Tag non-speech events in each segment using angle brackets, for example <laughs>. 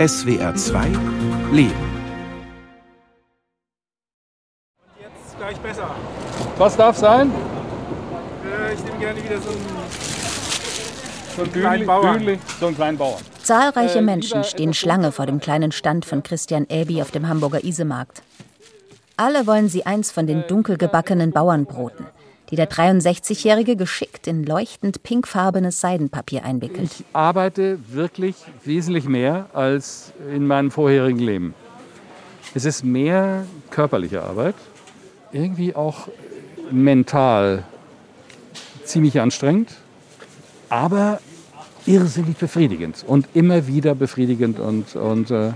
SWR 2 Leben. Jetzt gleich besser. Was darf sein? Äh, ich nehme gerne wieder so einen, So ein kleinen Bauern. Bühnli, so einen kleinen Bauern. Zahlreiche Äh, Menschen stehen Schlange vor dem kleinen Stand von Christian Elbi auf dem Hamburger Isemarkt. Alle wollen sie eins von den dunkel gebackenen Bauernbroten, die der 63-Jährige geschickt in leuchtend pinkfarbenes Seidenpapier einwickelt. Ich arbeite wirklich wesentlich mehr als in meinem vorherigen Leben. Es ist mehr körperliche Arbeit, irgendwie auch mental ziemlich anstrengend, aber irrsinnig befriedigend und immer wieder befriedigend und, und äh,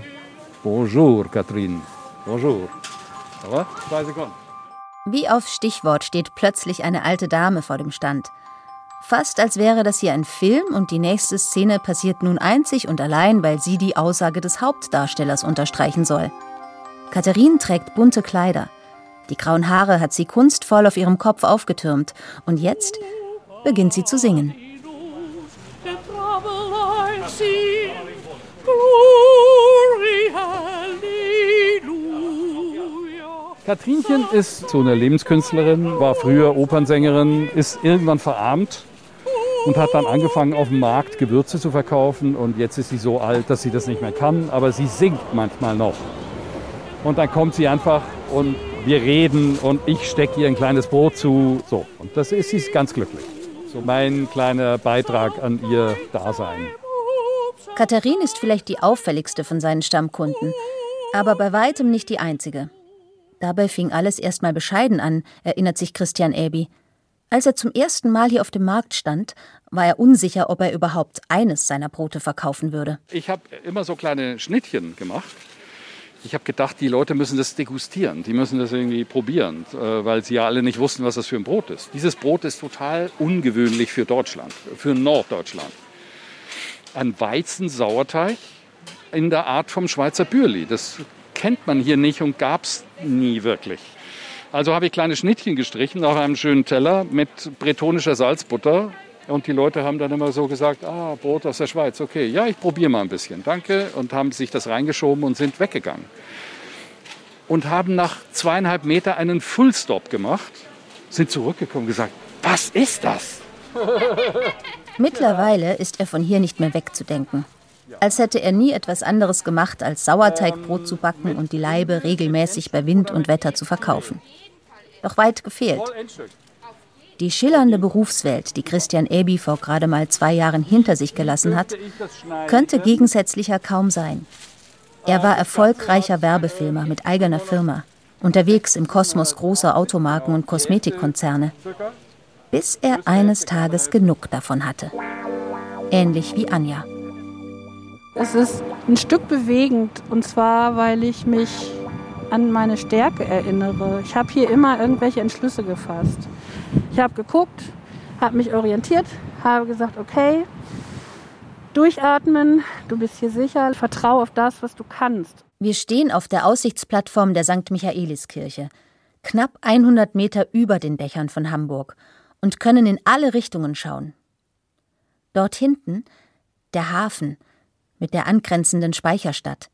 bonjour, Katrin, bonjour. Aber zwei Sekunden. Wie auf Stichwort steht plötzlich eine alte Dame vor dem Stand. Fast als wäre das hier ein Film und die nächste Szene passiert nun einzig und allein, weil sie die Aussage des Hauptdarstellers unterstreichen soll. Katharine trägt bunte Kleider. Die grauen Haare hat sie kunstvoll auf ihrem Kopf aufgetürmt und jetzt beginnt sie zu singen. the Katrinchen ist so eine Lebenskünstlerin, war früher Opernsängerin, ist irgendwann verarmt und hat dann angefangen auf dem Markt Gewürze zu verkaufen und jetzt ist sie so alt, dass sie das nicht mehr kann, aber sie singt manchmal noch. Und dann kommt sie einfach und wir reden und ich stecke ihr ein kleines Brot zu. So, und das ist sie ganz glücklich. So mein kleiner Beitrag an ihr Dasein. Katharine ist vielleicht die auffälligste von seinen Stammkunden, aber bei weitem nicht die einzige. Dabei fing alles erstmal bescheiden an, erinnert sich Christian Elbi. Als er zum ersten Mal hier auf dem Markt stand, war er unsicher, ob er überhaupt eines seiner Brote verkaufen würde. Ich habe immer so kleine Schnittchen gemacht. Ich habe gedacht, die Leute müssen das degustieren, die müssen das irgendwie probieren, äh, weil sie ja alle nicht wussten, was das für ein Brot ist. Dieses Brot ist total ungewöhnlich für Deutschland, für Norddeutschland. Ein Weizensauerteig in der Art vom Schweizer Bürli. Das kennt man hier nicht und gab es nie wirklich. Also habe ich kleine Schnittchen gestrichen auf einem schönen Teller mit bretonischer Salzbutter. Und die Leute haben dann immer so gesagt, ah, Brot aus der Schweiz, okay, ja, ich probiere mal ein bisschen, danke. Und haben sich das reingeschoben und sind weggegangen. Und haben nach zweieinhalb Meter einen Fullstop gemacht, sind zurückgekommen und gesagt, was ist das? <laughs> Mittlerweile ist er von hier nicht mehr wegzudenken. Als hätte er nie etwas anderes gemacht, als Sauerteigbrot zu backen und die Laibe regelmäßig bei Wind und Wetter zu verkaufen. Doch weit gefehlt. Die schillernde Berufswelt, die Christian Elbi vor gerade mal zwei Jahren hinter sich gelassen hat, könnte gegensätzlicher kaum sein. Er war erfolgreicher Werbefilmer mit eigener Firma, unterwegs im Kosmos großer Automarken und Kosmetikkonzerne, bis er eines Tages genug davon hatte. Ähnlich wie Anja. Es ist ein Stück bewegend und zwar, weil ich mich an meine Stärke erinnere. Ich habe hier immer irgendwelche Entschlüsse gefasst. Ich habe geguckt, habe mich orientiert, habe gesagt, okay, durchatmen, du bist hier sicher, vertraue auf das, was du kannst. Wir stehen auf der Aussichtsplattform der St. Michaeliskirche, knapp 100 Meter über den Dächern von Hamburg und können in alle Richtungen schauen. Dort hinten der Hafen mit der angrenzenden Speicherstadt.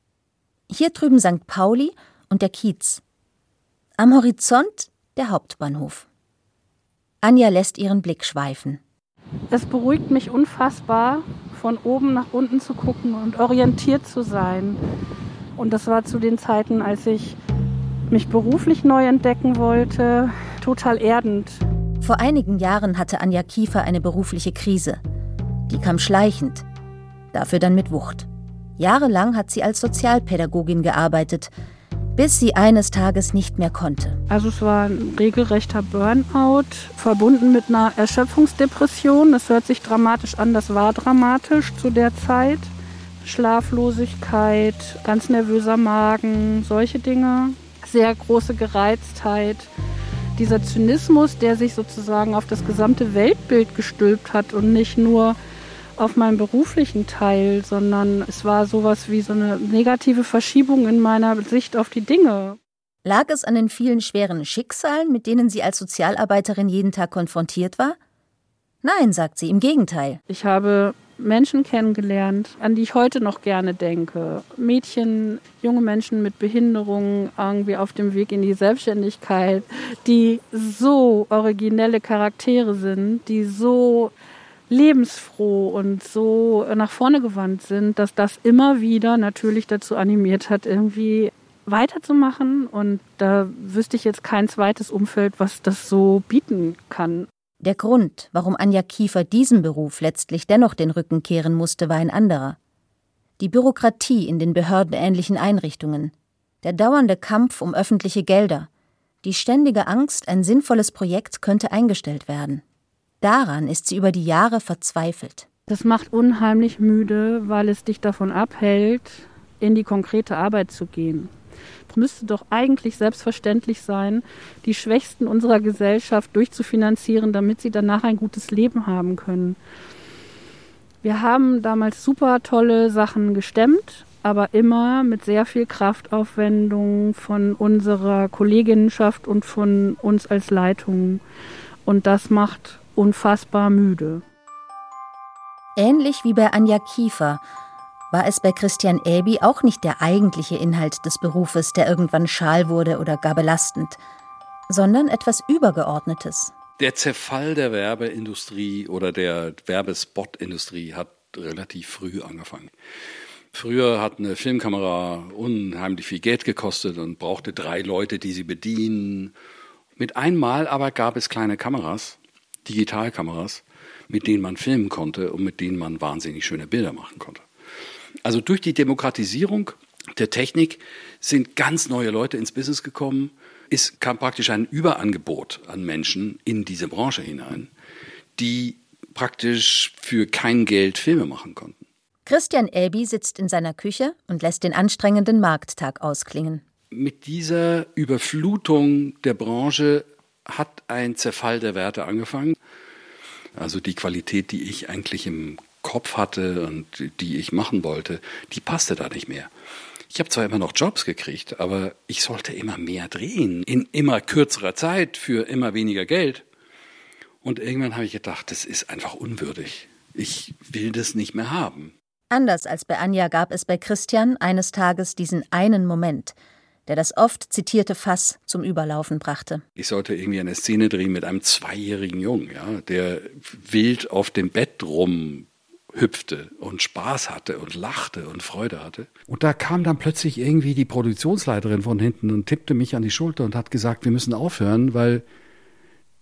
Hier drüben St. Pauli und der Kiez. Am Horizont der Hauptbahnhof. Anja lässt ihren Blick schweifen. Es beruhigt mich unfassbar, von oben nach unten zu gucken und orientiert zu sein. Und das war zu den Zeiten, als ich mich beruflich neu entdecken wollte, total erdend. Vor einigen Jahren hatte Anja Kiefer eine berufliche Krise. Die kam schleichend, dafür dann mit Wucht. Jahrelang hat sie als Sozialpädagogin gearbeitet, bis sie eines Tages nicht mehr konnte. Also es war ein regelrechter Burnout, verbunden mit einer Erschöpfungsdepression. Das hört sich dramatisch an, das war dramatisch zu der Zeit. Schlaflosigkeit, ganz nervöser Magen, solche Dinge. Sehr große Gereiztheit. Dieser Zynismus, der sich sozusagen auf das gesamte Weltbild gestülpt hat und nicht nur auf meinen beruflichen Teil, sondern es war sowas wie so eine negative Verschiebung in meiner Sicht auf die Dinge. Lag es an den vielen schweren Schicksalen, mit denen sie als Sozialarbeiterin jeden Tag konfrontiert war? Nein, sagt sie, im Gegenteil. Ich habe Menschen kennengelernt, an die ich heute noch gerne denke. Mädchen, junge Menschen mit Behinderungen irgendwie auf dem Weg in die Selbstständigkeit, die so originelle Charaktere sind, die so lebensfroh und so nach vorne gewandt sind, dass das immer wieder natürlich dazu animiert hat, irgendwie weiterzumachen. Und da wüsste ich jetzt kein zweites Umfeld, was das so bieten kann. Der Grund, warum Anja Kiefer diesem Beruf letztlich dennoch den Rücken kehren musste, war ein anderer. Die Bürokratie in den behördenähnlichen Einrichtungen, der dauernde Kampf um öffentliche Gelder, die ständige Angst, ein sinnvolles Projekt könnte eingestellt werden. Daran ist sie über die Jahre verzweifelt. Das macht unheimlich müde, weil es dich davon abhält, in die konkrete Arbeit zu gehen müsste doch eigentlich selbstverständlich sein, die Schwächsten unserer Gesellschaft durchzufinanzieren, damit sie danach ein gutes Leben haben können. Wir haben damals super tolle Sachen gestemmt, aber immer mit sehr viel Kraftaufwendung von unserer Kolleginnenschaft und von uns als Leitung. Und das macht unfassbar müde. Ähnlich wie bei Anja Kiefer war es bei Christian Elbi auch nicht der eigentliche Inhalt des Berufes, der irgendwann schal wurde oder gar belastend, sondern etwas Übergeordnetes. Der Zerfall der Werbeindustrie oder der Werbespotindustrie hat relativ früh angefangen. Früher hat eine Filmkamera unheimlich viel Geld gekostet und brauchte drei Leute, die sie bedienen. Mit einmal aber gab es kleine Kameras, Digitalkameras, mit denen man filmen konnte und mit denen man wahnsinnig schöne Bilder machen konnte. Also durch die Demokratisierung der Technik sind ganz neue Leute ins Business gekommen. Es kam praktisch ein Überangebot an Menschen in diese Branche hinein, die praktisch für kein Geld Filme machen konnten. Christian Elbi sitzt in seiner Küche und lässt den anstrengenden Markttag ausklingen. Mit dieser Überflutung der Branche hat ein Zerfall der Werte angefangen. Also die Qualität, die ich eigentlich im Kopf hatte und die ich machen wollte, die passte da nicht mehr. Ich habe zwar immer noch Jobs gekriegt, aber ich sollte immer mehr drehen, in immer kürzerer Zeit für immer weniger Geld. Und irgendwann habe ich gedacht, das ist einfach unwürdig. Ich will das nicht mehr haben. Anders als bei Anja gab es bei Christian eines Tages diesen einen Moment, der das oft zitierte Fass zum Überlaufen brachte. Ich sollte irgendwie eine Szene drehen mit einem zweijährigen Jungen, ja, der wild auf dem Bett rum hüpfte und Spaß hatte und lachte und Freude hatte. Und da kam dann plötzlich irgendwie die Produktionsleiterin von hinten und tippte mich an die Schulter und hat gesagt, wir müssen aufhören, weil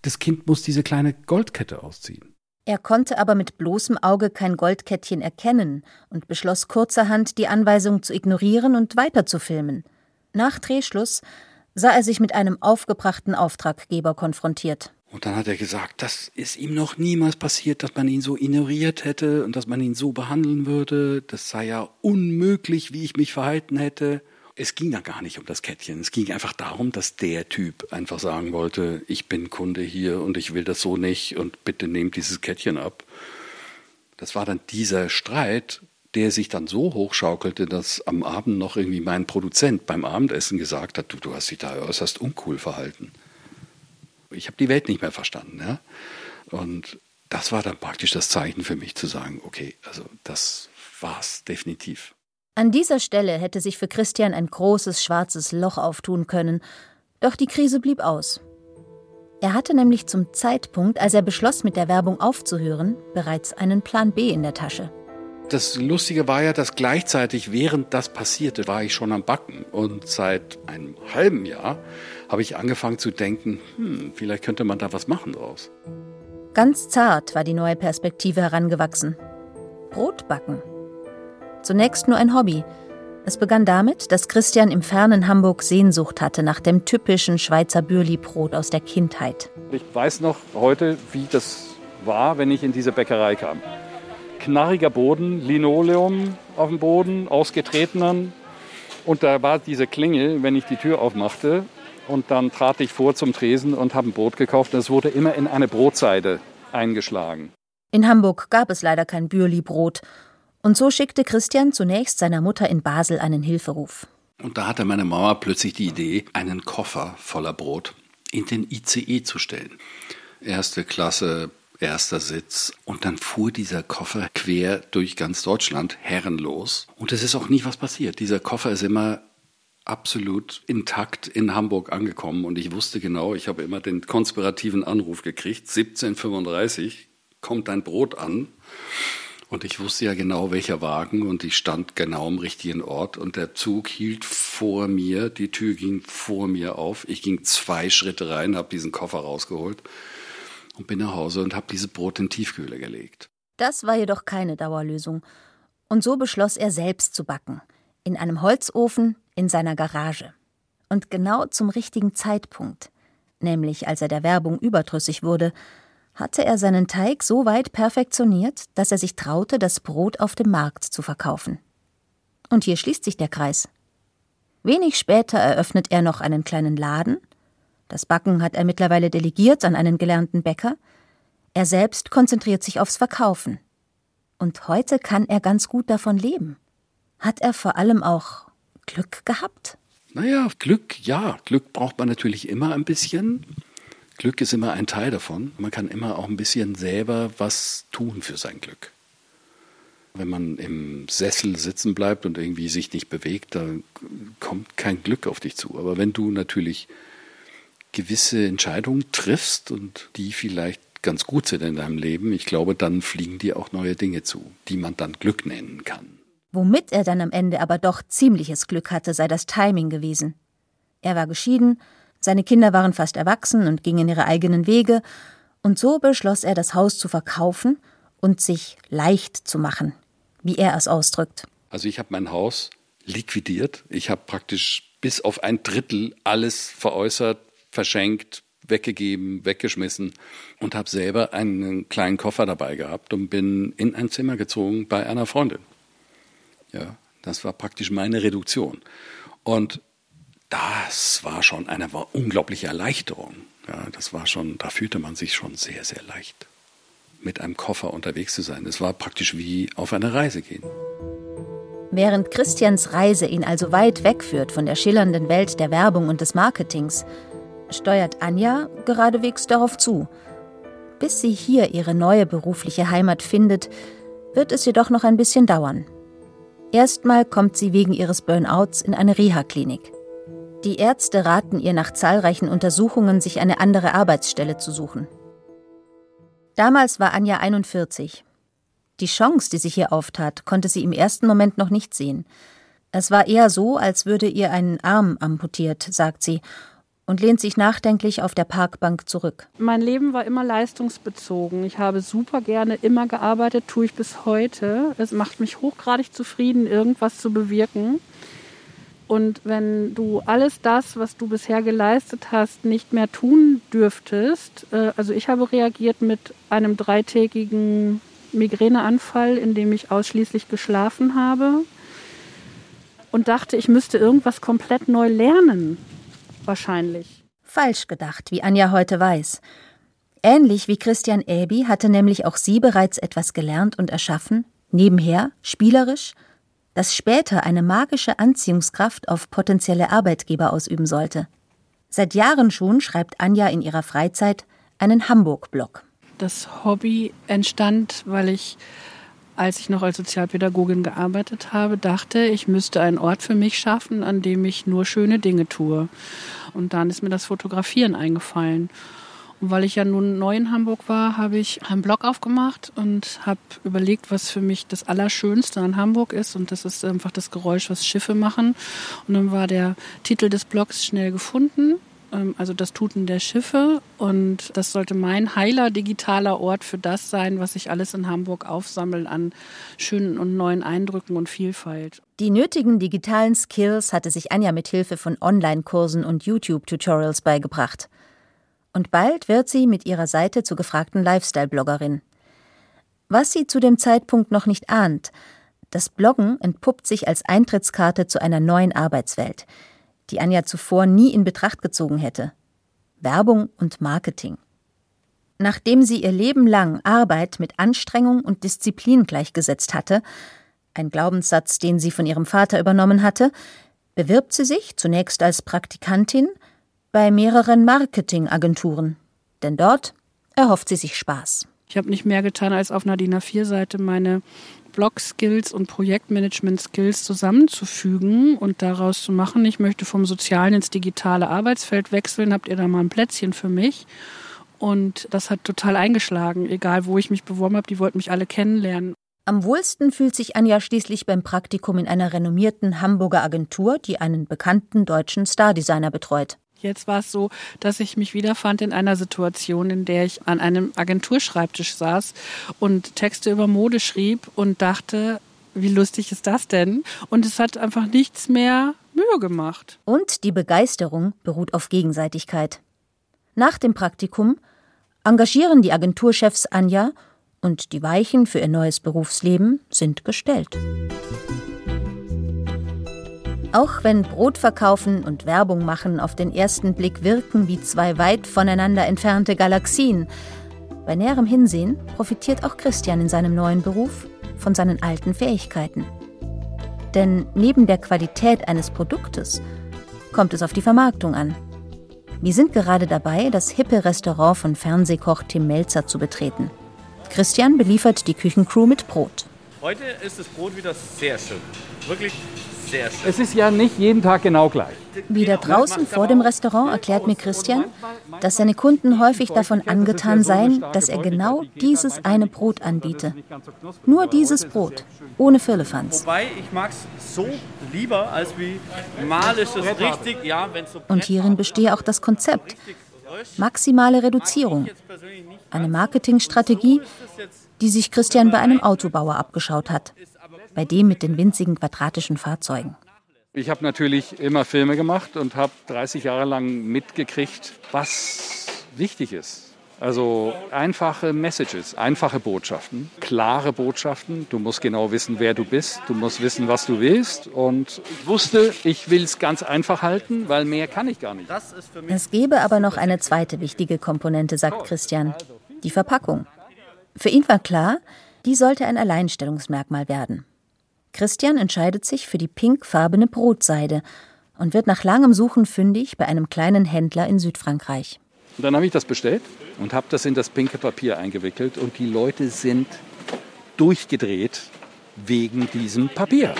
das Kind muss diese kleine Goldkette ausziehen. Er konnte aber mit bloßem Auge kein Goldkettchen erkennen und beschloss kurzerhand, die Anweisung zu ignorieren und weiter zu filmen. Nach Drehschluss sah er sich mit einem aufgebrachten Auftraggeber konfrontiert. Und dann hat er gesagt, das ist ihm noch niemals passiert, dass man ihn so ignoriert hätte und dass man ihn so behandeln würde. Das sei ja unmöglich, wie ich mich verhalten hätte. Es ging da gar nicht um das Kettchen. Es ging einfach darum, dass der Typ einfach sagen wollte, ich bin Kunde hier und ich will das so nicht und bitte nehmt dieses Kettchen ab. Das war dann dieser Streit, der sich dann so hochschaukelte, dass am Abend noch irgendwie mein Produzent beim Abendessen gesagt hat, du, du hast dich da äußerst uncool verhalten. Ich habe die Welt nicht mehr verstanden. Ja? Und das war dann praktisch das Zeichen für mich zu sagen, okay, also das war's definitiv. An dieser Stelle hätte sich für Christian ein großes schwarzes Loch auftun können, doch die Krise blieb aus. Er hatte nämlich zum Zeitpunkt, als er beschloss, mit der Werbung aufzuhören, bereits einen Plan B in der Tasche. Das Lustige war ja, dass gleichzeitig, während das passierte, war ich schon am Backen. Und seit einem halben Jahr habe ich angefangen zu denken, hm, vielleicht könnte man da was machen draus. Ganz zart war die neue Perspektive herangewachsen. Brot backen. Zunächst nur ein Hobby. Es begann damit, dass Christian im fernen Hamburg Sehnsucht hatte nach dem typischen Schweizer Bürli-Brot aus der Kindheit. Ich weiß noch heute, wie das war, wenn ich in diese Bäckerei kam. Knarriger Boden, Linoleum auf dem Boden, ausgetretenen. Und da war diese Klingel, wenn ich die Tür aufmachte und dann trat ich vor zum Tresen und habe ein Brot gekauft. Das wurde immer in eine Brotseide eingeschlagen. In Hamburg gab es leider kein Bürli-Brot. Und so schickte Christian zunächst seiner Mutter in Basel einen Hilferuf. Und da hatte meine Mama plötzlich die Idee, einen Koffer voller Brot in den ICE zu stellen. Erste Klasse erster Sitz. Und dann fuhr dieser Koffer quer durch ganz Deutschland, herrenlos. Und es ist auch nie was passiert. Dieser Koffer ist immer absolut intakt in Hamburg angekommen. Und ich wusste genau, ich habe immer den konspirativen Anruf gekriegt, 1735 kommt dein Brot an. Und ich wusste ja genau, welcher Wagen und ich stand genau am richtigen Ort und der Zug hielt vor mir, die Tür ging vor mir auf. Ich ging zwei Schritte rein, habe diesen Koffer rausgeholt und bin nach Hause und habe dieses Brot in den Tiefkühler gelegt. Das war jedoch keine Dauerlösung. Und so beschloss er selbst zu backen. In einem Holzofen in seiner Garage. Und genau zum richtigen Zeitpunkt, nämlich als er der Werbung überdrüssig wurde, hatte er seinen Teig so weit perfektioniert, dass er sich traute, das Brot auf dem Markt zu verkaufen. Und hier schließt sich der Kreis. Wenig später eröffnet er noch einen kleinen Laden. Das Backen hat er mittlerweile delegiert an einen gelernten Bäcker. Er selbst konzentriert sich aufs Verkaufen. Und heute kann er ganz gut davon leben. Hat er vor allem auch Glück gehabt? Naja, Glück, ja. Glück braucht man natürlich immer ein bisschen. Glück ist immer ein Teil davon. Man kann immer auch ein bisschen selber was tun für sein Glück. Wenn man im Sessel sitzen bleibt und irgendwie sich nicht bewegt, dann kommt kein Glück auf dich zu. Aber wenn du natürlich gewisse Entscheidungen triffst und die vielleicht ganz gut sind in deinem Leben, ich glaube, dann fliegen dir auch neue Dinge zu, die man dann Glück nennen kann. Womit er dann am Ende aber doch ziemliches Glück hatte, sei das Timing gewesen. Er war geschieden, seine Kinder waren fast erwachsen und gingen ihre eigenen Wege, und so beschloss er, das Haus zu verkaufen und sich leicht zu machen, wie er es ausdrückt. Also ich habe mein Haus liquidiert. Ich habe praktisch bis auf ein Drittel alles veräußert, verschenkt, weggegeben, weggeschmissen und habe selber einen kleinen Koffer dabei gehabt und bin in ein Zimmer gezogen bei einer Freundin. Ja, das war praktisch meine Reduktion. Und das war schon eine unglaubliche Erleichterung. Ja, das war schon, da fühlte man sich schon sehr, sehr leicht, mit einem Koffer unterwegs zu sein. Es war praktisch wie auf eine Reise gehen. Während Christians Reise ihn also weit wegführt von der schillernden Welt der Werbung und des Marketings, steuert Anja geradewegs darauf zu. Bis sie hier ihre neue berufliche Heimat findet, wird es jedoch noch ein bisschen dauern. Erstmal kommt sie wegen ihres Burnouts in eine Reha-Klinik. Die Ärzte raten ihr nach zahlreichen Untersuchungen, sich eine andere Arbeitsstelle zu suchen. Damals war Anja 41. Die Chance, die sich hier auftat, konnte sie im ersten Moment noch nicht sehen. Es war eher so, als würde ihr ein Arm amputiert, sagt sie, und lehnt sich nachdenklich auf der Parkbank zurück. Mein Leben war immer leistungsbezogen. Ich habe super gerne immer gearbeitet, tue ich bis heute. Es macht mich hochgradig zufrieden, irgendwas zu bewirken. Und wenn du alles das, was du bisher geleistet hast, nicht mehr tun dürftest, äh, also ich habe reagiert mit einem dreitägigen Migräneanfall, in dem ich ausschließlich geschlafen habe und dachte, ich müsste irgendwas komplett neu lernen. Wahrscheinlich. Falsch gedacht, wie Anja heute weiß. Ähnlich wie Christian Äbi hatte nämlich auch sie bereits etwas gelernt und erschaffen, nebenher, spielerisch, das später eine magische Anziehungskraft auf potenzielle Arbeitgeber ausüben sollte. Seit Jahren schon schreibt Anja in ihrer Freizeit einen Hamburg-Blog. Das Hobby entstand, weil ich, als ich noch als Sozialpädagogin gearbeitet habe, dachte, ich müsste einen Ort für mich schaffen, an dem ich nur schöne Dinge tue. Und dann ist mir das Fotografieren eingefallen. Und weil ich ja nun neu in Hamburg war, habe ich einen Blog aufgemacht und habe überlegt, was für mich das Allerschönste an Hamburg ist. Und das ist einfach das Geräusch, was Schiffe machen. Und dann war der Titel des Blogs schnell gefunden also das Tuten der Schiffe. Und das sollte mein heiler digitaler Ort für das sein, was ich alles in Hamburg aufsammelt an schönen und neuen Eindrücken und Vielfalt. Die nötigen digitalen Skills hatte sich Anja mit Hilfe von Online-Kursen und YouTube-Tutorials beigebracht und bald wird sie mit ihrer Seite zur gefragten Lifestyle-Bloggerin. Was sie zu dem Zeitpunkt noch nicht ahnt, das Bloggen entpuppt sich als Eintrittskarte zu einer neuen Arbeitswelt, die Anja zuvor nie in Betracht gezogen hätte. Werbung und Marketing. Nachdem sie ihr Leben lang Arbeit mit Anstrengung und Disziplin gleichgesetzt hatte, ein Glaubenssatz, den sie von ihrem Vater übernommen hatte, bewirbt sie sich zunächst als Praktikantin, bei mehreren Marketingagenturen, denn dort erhofft sie sich Spaß. Ich habe nicht mehr getan, als auf einer DIN A4-Seite meine Blog-Skills und Projektmanagement-Skills zusammenzufügen und daraus zu machen, ich möchte vom sozialen ins digitale Arbeitsfeld wechseln, habt ihr da mal ein Plätzchen für mich? Und das hat total eingeschlagen, egal wo ich mich beworben habe, die wollten mich alle kennenlernen. Am wohlsten fühlt sich Anja schließlich beim Praktikum in einer renommierten Hamburger Agentur, die einen bekannten deutschen Stardesigner betreut. Jetzt war es so, dass ich mich wiederfand in einer Situation, in der ich an einem Agenturschreibtisch saß und Texte über Mode schrieb und dachte, wie lustig ist das denn? Und es hat einfach nichts mehr Mühe gemacht. Und die Begeisterung beruht auf Gegenseitigkeit. Nach dem Praktikum engagieren die Agenturchefs Anja und die Weichen für ihr neues Berufsleben sind gestellt. Auch wenn Brotverkaufen und Werbung machen auf den ersten Blick wirken wie zwei weit voneinander entfernte Galaxien, bei näherem Hinsehen profitiert auch Christian in seinem neuen Beruf von seinen alten Fähigkeiten. Denn neben der Qualität eines Produktes kommt es auf die Vermarktung an. Wir sind gerade dabei, das hippe Restaurant von Fernsehkoch Tim Melzer zu betreten. Christian beliefert die Küchencrew mit Brot. Heute ist das Brot wieder sehr schön. Wirklich sehr schön. Es ist ja nicht jeden Tag genau gleich. Wieder draußen vor dem Restaurant erklärt mir Christian, dass seine Kunden häufig davon angetan seien, dass er genau dieses eine Brot anbiete. Nur dieses Brot, ohne Firlefanz. Wobei, ich mag es so lieber, als wie mal ist es richtig, ja, wenn so Und hierin bestehe auch das Konzept. Maximale Reduzierung. Eine Marketingstrategie, die sich Christian bei einem Autobauer abgeschaut hat. Bei dem mit den winzigen quadratischen Fahrzeugen. Ich habe natürlich immer Filme gemacht und habe 30 Jahre lang mitgekriegt, was wichtig ist. Also einfache Messages, einfache Botschaften, klare Botschaften. Du musst genau wissen, wer du bist. Du musst wissen, was du willst. Und ich wusste, ich will es ganz einfach halten, weil mehr kann ich gar nicht. Es gäbe aber noch eine zweite wichtige Komponente, sagt Christian. Die Verpackung. Für ihn war klar, die sollte ein Alleinstellungsmerkmal werden. Christian entscheidet sich für die pinkfarbene Brotseide und wird nach langem Suchen fündig bei einem kleinen Händler in Südfrankreich. Und dann habe ich das bestellt und habe das in das pinke Papier eingewickelt und die Leute sind durchgedreht wegen diesem Papier.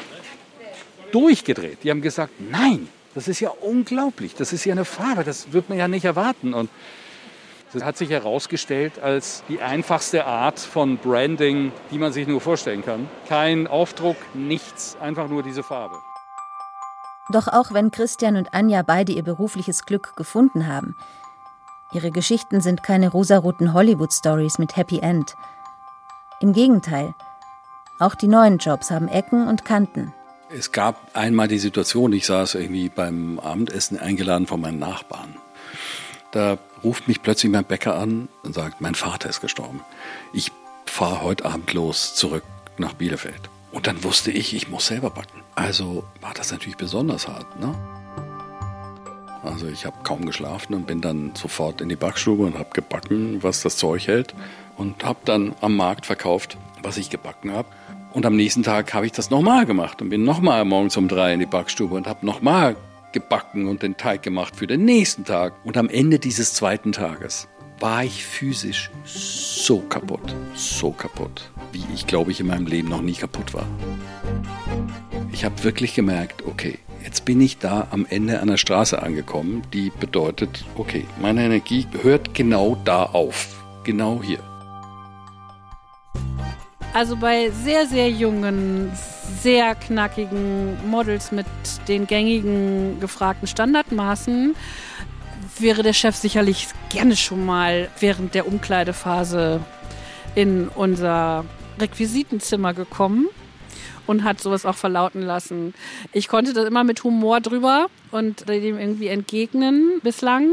Durchgedreht. Die haben gesagt, nein, das ist ja unglaublich, das ist ja eine Farbe, das wird man ja nicht erwarten. Und das hat sich herausgestellt als die einfachste Art von Branding, die man sich nur vorstellen kann. Kein Aufdruck, nichts, einfach nur diese Farbe. Doch auch wenn Christian und Anja beide ihr berufliches Glück gefunden haben, ihre Geschichten sind keine rosaroten Hollywood-Stories mit Happy End. Im Gegenteil, auch die neuen Jobs haben Ecken und Kanten. Es gab einmal die Situation, ich saß irgendwie beim Abendessen eingeladen von meinen Nachbarn. Da ruft mich plötzlich mein Bäcker an und sagt, mein Vater ist gestorben. Ich fahre heute Abend los zurück nach Bielefeld. Und dann wusste ich, ich muss selber backen. Also war das natürlich besonders hart. Ne? Also ich habe kaum geschlafen und bin dann sofort in die Backstube und habe gebacken, was das Zeug hält. Und habe dann am Markt verkauft, was ich gebacken habe. Und am nächsten Tag habe ich das nochmal gemacht und bin nochmal morgens um drei in die Backstube und habe nochmal gebacken und den Teig gemacht für den nächsten Tag. Und am Ende dieses zweiten Tages war ich physisch so kaputt, so kaputt, wie ich glaube ich in meinem Leben noch nie kaputt war. Ich habe wirklich gemerkt, okay, jetzt bin ich da am Ende einer Straße angekommen, die bedeutet, okay, meine Energie hört genau da auf, genau hier. Also bei sehr, sehr jungen, sehr knackigen Models mit den gängigen gefragten Standardmaßen wäre der Chef sicherlich gerne schon mal während der Umkleidephase in unser Requisitenzimmer gekommen und hat sowas auch verlauten lassen. Ich konnte das immer mit Humor drüber und dem irgendwie entgegnen bislang.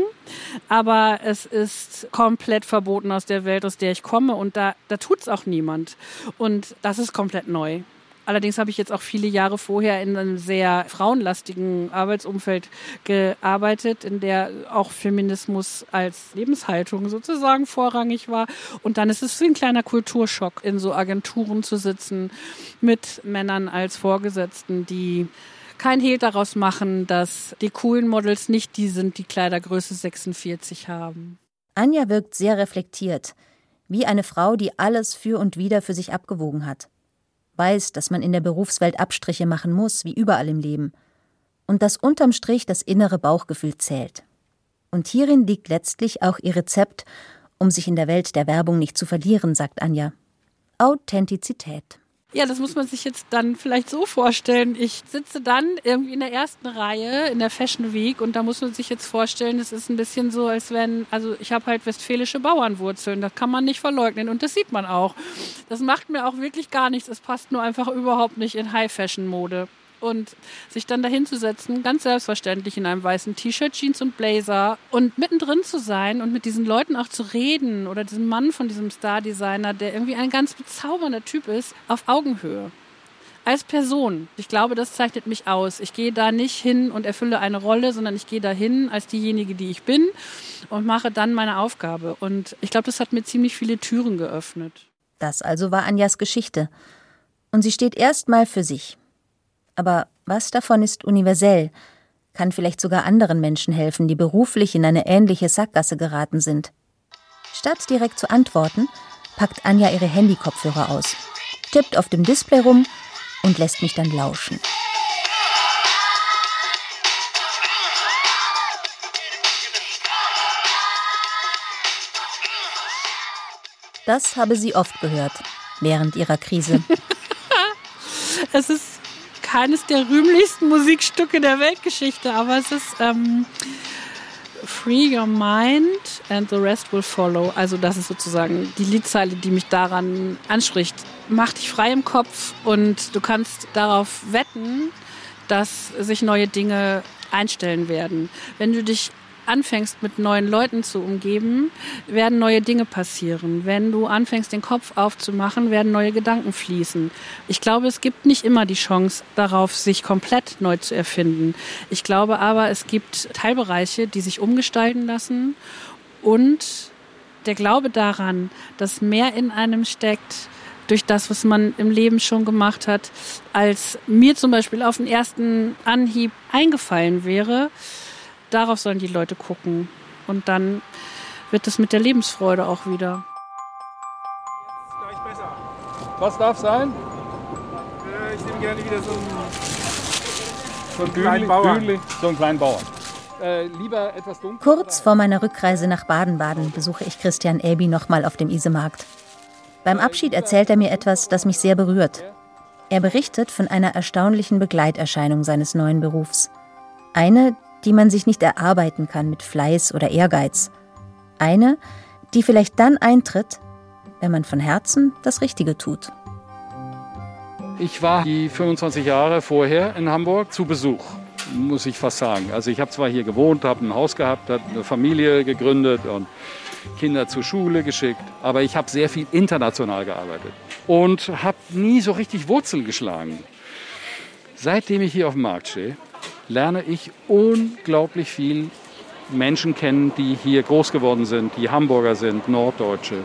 Aber es ist komplett verboten aus der Welt, aus der ich komme und da, da tut es auch niemand. Und das ist komplett neu. Allerdings habe ich jetzt auch viele Jahre vorher in einem sehr frauenlastigen Arbeitsumfeld gearbeitet, in der auch Feminismus als Lebenshaltung sozusagen vorrangig war. Und dann ist es wie ein kleiner Kulturschock, in so Agenturen zu sitzen mit Männern als Vorgesetzten, die kein Hehl daraus machen, dass die coolen Models nicht die sind, die Kleidergröße 46 haben. Anja wirkt sehr reflektiert. Wie eine Frau, die alles für und wieder für sich abgewogen hat. Weiß, dass man in der Berufswelt Abstriche machen muss, wie überall im Leben. Und dass unterm Strich das innere Bauchgefühl zählt. Und hierin liegt letztlich auch ihr Rezept, um sich in der Welt der Werbung nicht zu verlieren, sagt Anja. Authentizität. Ja, das muss man sich jetzt dann vielleicht so vorstellen. Ich sitze dann irgendwie in der ersten Reihe in der Fashion Week und da muss man sich jetzt vorstellen, es ist ein bisschen so, als wenn, also ich habe halt westfälische Bauernwurzeln, das kann man nicht verleugnen und das sieht man auch. Das macht mir auch wirklich gar nichts, es passt nur einfach überhaupt nicht in High-Fashion-Mode und sich dann dahin zu setzen, ganz selbstverständlich in einem weißen T-Shirt, Jeans und Blazer und mittendrin zu sein und mit diesen Leuten auch zu reden oder diesem Mann von diesem Star-Designer, der irgendwie ein ganz bezaubernder Typ ist, auf Augenhöhe. Als Person. Ich glaube, das zeichnet mich aus. Ich gehe da nicht hin und erfülle eine Rolle, sondern ich gehe da hin als diejenige, die ich bin und mache dann meine Aufgabe. Und ich glaube, das hat mir ziemlich viele Türen geöffnet. Das also war Anjas Geschichte. Und sie steht erstmal für sich. Aber was davon ist universell, kann vielleicht sogar anderen Menschen helfen, die beruflich in eine ähnliche Sackgasse geraten sind. Statt direkt zu antworten, packt Anja ihre Handykopfhörer aus, tippt auf dem Display rum und lässt mich dann lauschen. Das habe sie oft gehört während ihrer Krise. <laughs> es ist keines der rühmlichsten Musikstücke der Weltgeschichte, aber es ist ähm, Free Your Mind and the Rest Will Follow. Also das ist sozusagen die Liedzeile, die mich daran anspricht. Mach dich frei im Kopf und du kannst darauf wetten, dass sich neue Dinge einstellen werden. Wenn du dich anfängst, mit neuen Leuten zu umgeben, werden neue Dinge passieren. Wenn du anfängst, den Kopf aufzumachen, werden neue Gedanken fließen. Ich glaube, es gibt nicht immer die Chance darauf, sich komplett neu zu erfinden. Ich glaube aber, es gibt Teilbereiche, die sich umgestalten lassen und der Glaube daran, dass mehr in einem steckt, durch das, was man im Leben schon gemacht hat, als mir zum Beispiel auf den ersten Anhieb eingefallen wäre, darauf sollen die Leute gucken. Und dann wird es mit der Lebensfreude auch wieder. Jetzt gleich besser. Was darf sein? Äh, ich nehme gerne wieder so einen, So ein kleinen Bauern. Bühli, so einen kleinen Bauern. Äh, lieber etwas dunkler. Kurz vor meiner Rückreise nach Baden-Baden besuche ich Christian Elbi nochmal auf dem Isemarkt. Beim Abschied erzählt er mir etwas, das mich sehr berührt. Er berichtet von einer erstaunlichen Begleiterscheinung seines neuen Berufs. Eine, die man sich nicht erarbeiten kann mit Fleiß oder Ehrgeiz. Eine, die vielleicht dann eintritt, wenn man von Herzen das Richtige tut. Ich war die 25 Jahre vorher in Hamburg zu Besuch, muss ich fast sagen. Also ich habe zwar hier gewohnt, habe ein Haus gehabt, habe eine Familie gegründet und Kinder zur Schule geschickt, aber ich habe sehr viel international gearbeitet und habe nie so richtig Wurzeln geschlagen. Seitdem ich hier auf dem Markt stehe, lerne ich unglaublich viel Menschen kennen, die hier groß geworden sind, die Hamburger sind, Norddeutsche,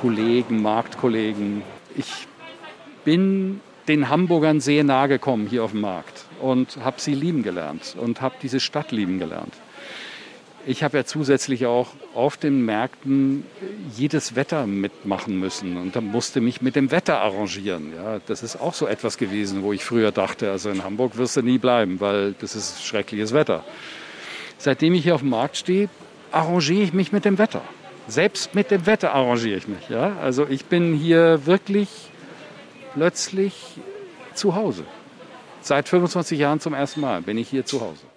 Kollegen, Marktkollegen. Ich bin den Hamburgern sehr nahe gekommen hier auf dem Markt und habe sie lieben gelernt und habe diese Stadt lieben gelernt. Ich habe ja zusätzlich auch auf den Märkten jedes Wetter mitmachen müssen und da musste mich mit dem Wetter arrangieren. Ja, das ist auch so etwas gewesen, wo ich früher dachte, also in Hamburg wirst du nie bleiben, weil das ist schreckliches Wetter. Seitdem ich hier auf dem Markt stehe, arrangiere ich mich mit dem Wetter. Selbst mit dem Wetter arrangiere ich mich. Ja? Also ich bin hier wirklich plötzlich zu Hause. Seit 25 Jahren zum ersten Mal bin ich hier zu Hause.